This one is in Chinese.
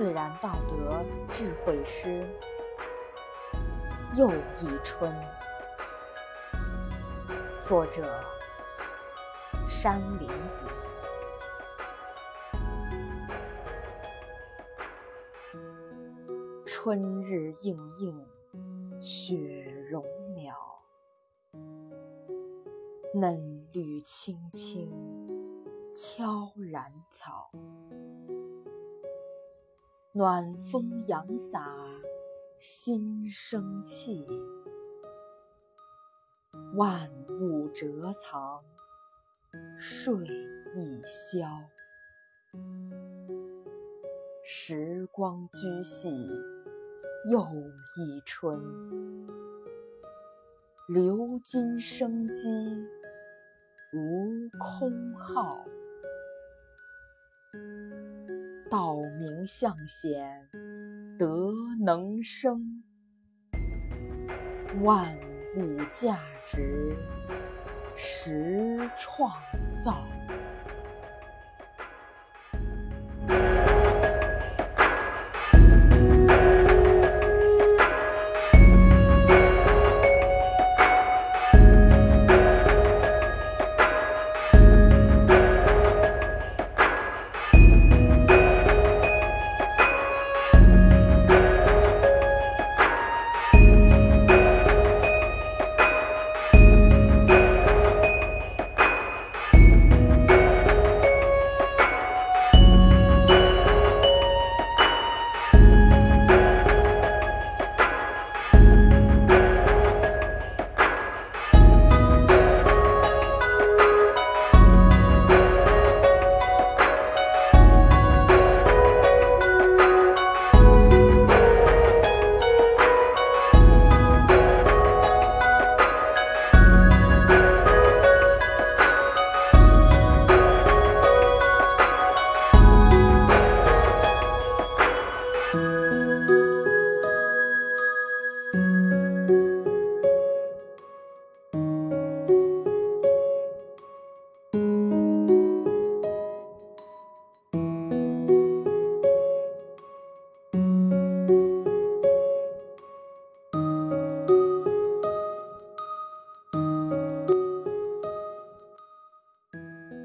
自然道德智慧诗，又一春。作者：山林子。春日映映，雪融渺，嫩绿青青，悄然草。暖风扬洒，心生气。万物折藏，睡意消。时光居隙，又一春。流金生机，无空耗。道明向显，德能生，万物价值，实创造。